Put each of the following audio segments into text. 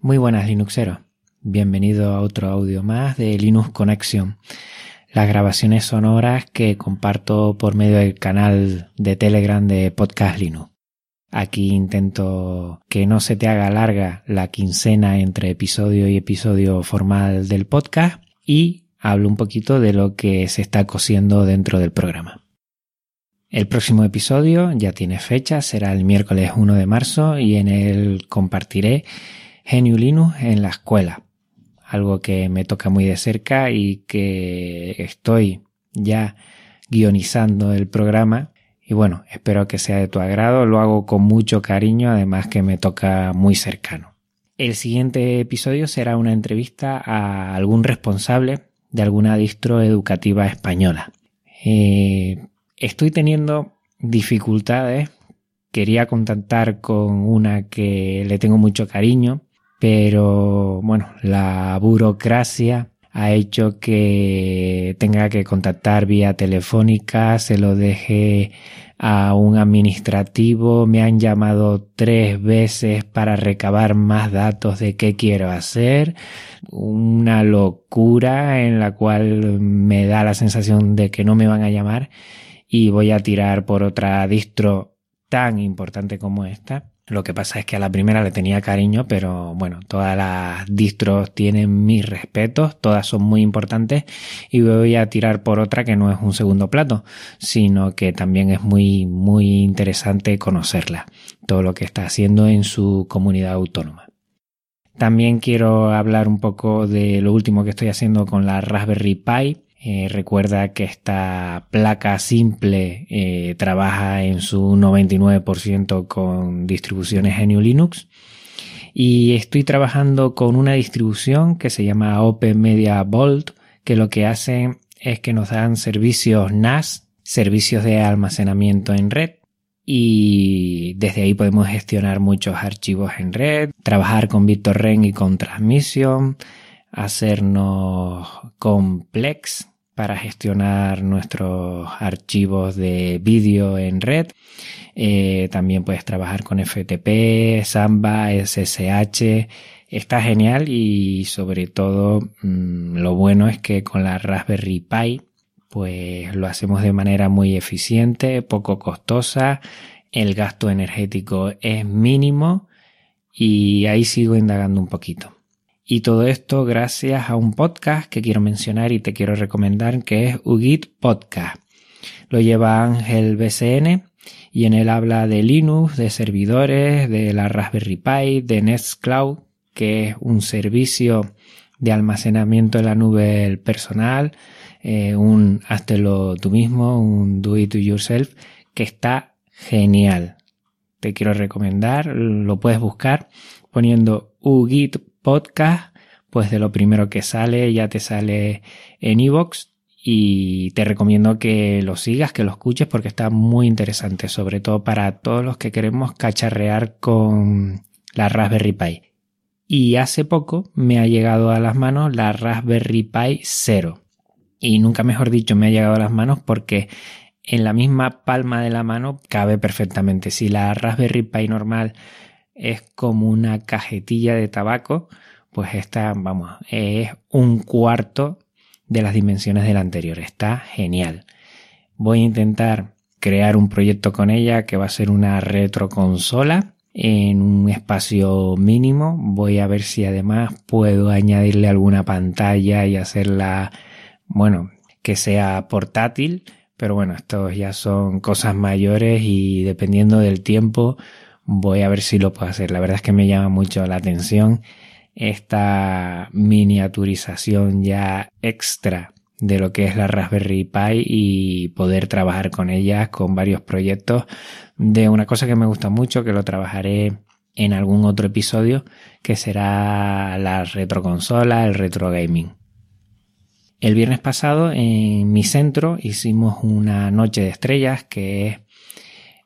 Muy buenas Linuxeros, bienvenido a otro audio más de Linux Connection, las grabaciones sonoras que comparto por medio del canal de Telegram de Podcast Linux. Aquí intento que no se te haga larga la quincena entre episodio y episodio formal del podcast y hablo un poquito de lo que se está cosiendo dentro del programa. El próximo episodio ya tiene fecha, será el miércoles 1 de marzo y en él compartiré GNU Linux en la escuela, algo que me toca muy de cerca y que estoy ya guionizando el programa. Y bueno, espero que sea de tu agrado, lo hago con mucho cariño, además que me toca muy cercano. El siguiente episodio será una entrevista a algún responsable de alguna distro educativa española. Eh, estoy teniendo dificultades, quería contactar con una que le tengo mucho cariño, pero bueno, la burocracia ha hecho que tenga que contactar vía telefónica, se lo deje a un administrativo, me han llamado tres veces para recabar más datos de qué quiero hacer, una locura en la cual me da la sensación de que no me van a llamar y voy a tirar por otra distro tan importante como esta lo que pasa es que a la primera le tenía cariño, pero bueno, todas las distros tienen mis respetos, todas son muy importantes y voy a tirar por otra que no es un segundo plato, sino que también es muy, muy interesante conocerla, todo lo que está haciendo en su comunidad autónoma. También quiero hablar un poco de lo último que estoy haciendo con la Raspberry Pi eh, recuerda que esta placa simple eh, trabaja en su 99% con distribuciones GNU Linux. Y estoy trabajando con una distribución que se llama Open Media Vault que lo que hace es que nos dan servicios NAS, servicios de almacenamiento en red. Y desde ahí podemos gestionar muchos archivos en red, trabajar con BitTorrent y con transmisión, hacernos complex para gestionar nuestros archivos de vídeo en red. Eh, también puedes trabajar con FTP, Samba, SSH. Está genial y sobre todo mm, lo bueno es que con la Raspberry Pi pues lo hacemos de manera muy eficiente, poco costosa, el gasto energético es mínimo y ahí sigo indagando un poquito. Y todo esto gracias a un podcast que quiero mencionar y te quiero recomendar que es UGIT Podcast. Lo lleva Ángel BCN y en él habla de Linux, de servidores, de la Raspberry Pi, de Nextcloud, que es un servicio de almacenamiento en la nube personal, eh, un hazlo tú mismo, un do it yourself, que está genial. Te quiero recomendar, lo puedes buscar poniendo UGIT podcast, pues de lo primero que sale ya te sale en iVoox y te recomiendo que lo sigas, que lo escuches porque está muy interesante, sobre todo para todos los que queremos cacharrear con la Raspberry Pi. Y hace poco me ha llegado a las manos la Raspberry Pi 0. Y nunca mejor dicho me ha llegado a las manos porque en la misma palma de la mano cabe perfectamente. Si la Raspberry Pi normal es como una cajetilla de tabaco, pues esta, vamos, es un cuarto de las dimensiones de la anterior. Está genial. Voy a intentar crear un proyecto con ella que va a ser una retroconsola en un espacio mínimo. Voy a ver si además puedo añadirle alguna pantalla y hacerla, bueno, que sea portátil. Pero bueno, estos ya son cosas mayores y dependiendo del tiempo voy a ver si lo puedo hacer. La verdad es que me llama mucho la atención esta miniaturización ya extra de lo que es la Raspberry Pi y poder trabajar con ella con varios proyectos de una cosa que me gusta mucho que lo trabajaré en algún otro episodio que será la retroconsola, el retro gaming. El viernes pasado en mi centro hicimos una noche de estrellas que es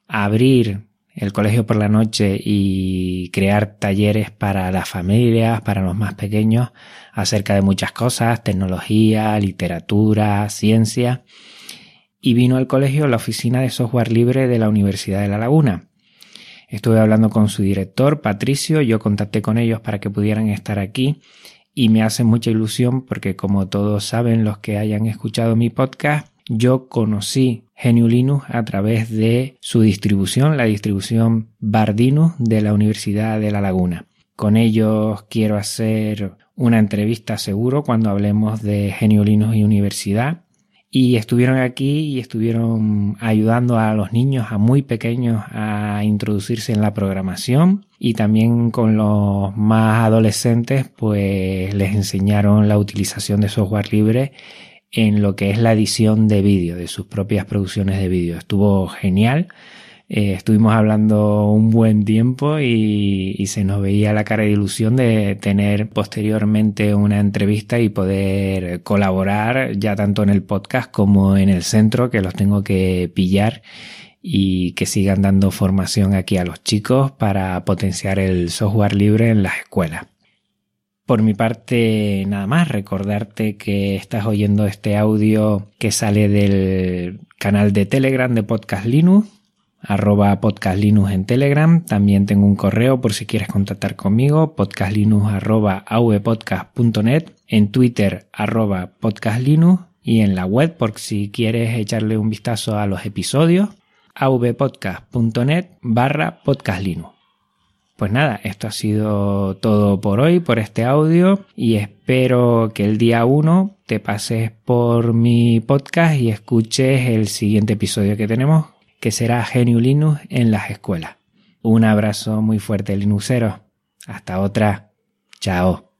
abrir el colegio por la noche y crear talleres para las familias, para los más pequeños, acerca de muchas cosas, tecnología, literatura, ciencia. Y vino al colegio la oficina de software libre de la Universidad de La Laguna. Estuve hablando con su director, Patricio, yo contacté con ellos para que pudieran estar aquí y me hace mucha ilusión porque como todos saben los que hayan escuchado mi podcast, yo conocí Geniulinus a través de su distribución, la distribución Bardinus de la Universidad de La Laguna. Con ellos quiero hacer una entrevista seguro cuando hablemos de Geniulinus y universidad. Y estuvieron aquí y estuvieron ayudando a los niños, a muy pequeños, a introducirse en la programación. Y también con los más adolescentes, pues les enseñaron la utilización de software libre en lo que es la edición de vídeo, de sus propias producciones de vídeo. Estuvo genial. Eh, estuvimos hablando un buen tiempo y, y, se nos veía la cara de ilusión de tener posteriormente una entrevista y poder colaborar ya tanto en el podcast como en el centro, que los tengo que pillar y que sigan dando formación aquí a los chicos para potenciar el software libre en las escuelas. Por mi parte, nada más, recordarte que estás oyendo este audio que sale del canal de Telegram de Podcast Linux, arroba Podcast Linux en Telegram. También tengo un correo por si quieres contactar conmigo, podcastlinux arroba en Twitter arroba podcastlinux y en la web por si quieres echarle un vistazo a los episodios, avpodcast.net barra podcastlinux. Pues nada, esto ha sido todo por hoy, por este audio, y espero que el día 1 te pases por mi podcast y escuches el siguiente episodio que tenemos, que será Genio Linux en las escuelas. Un abrazo muy fuerte, Linuxero. Hasta otra. Chao.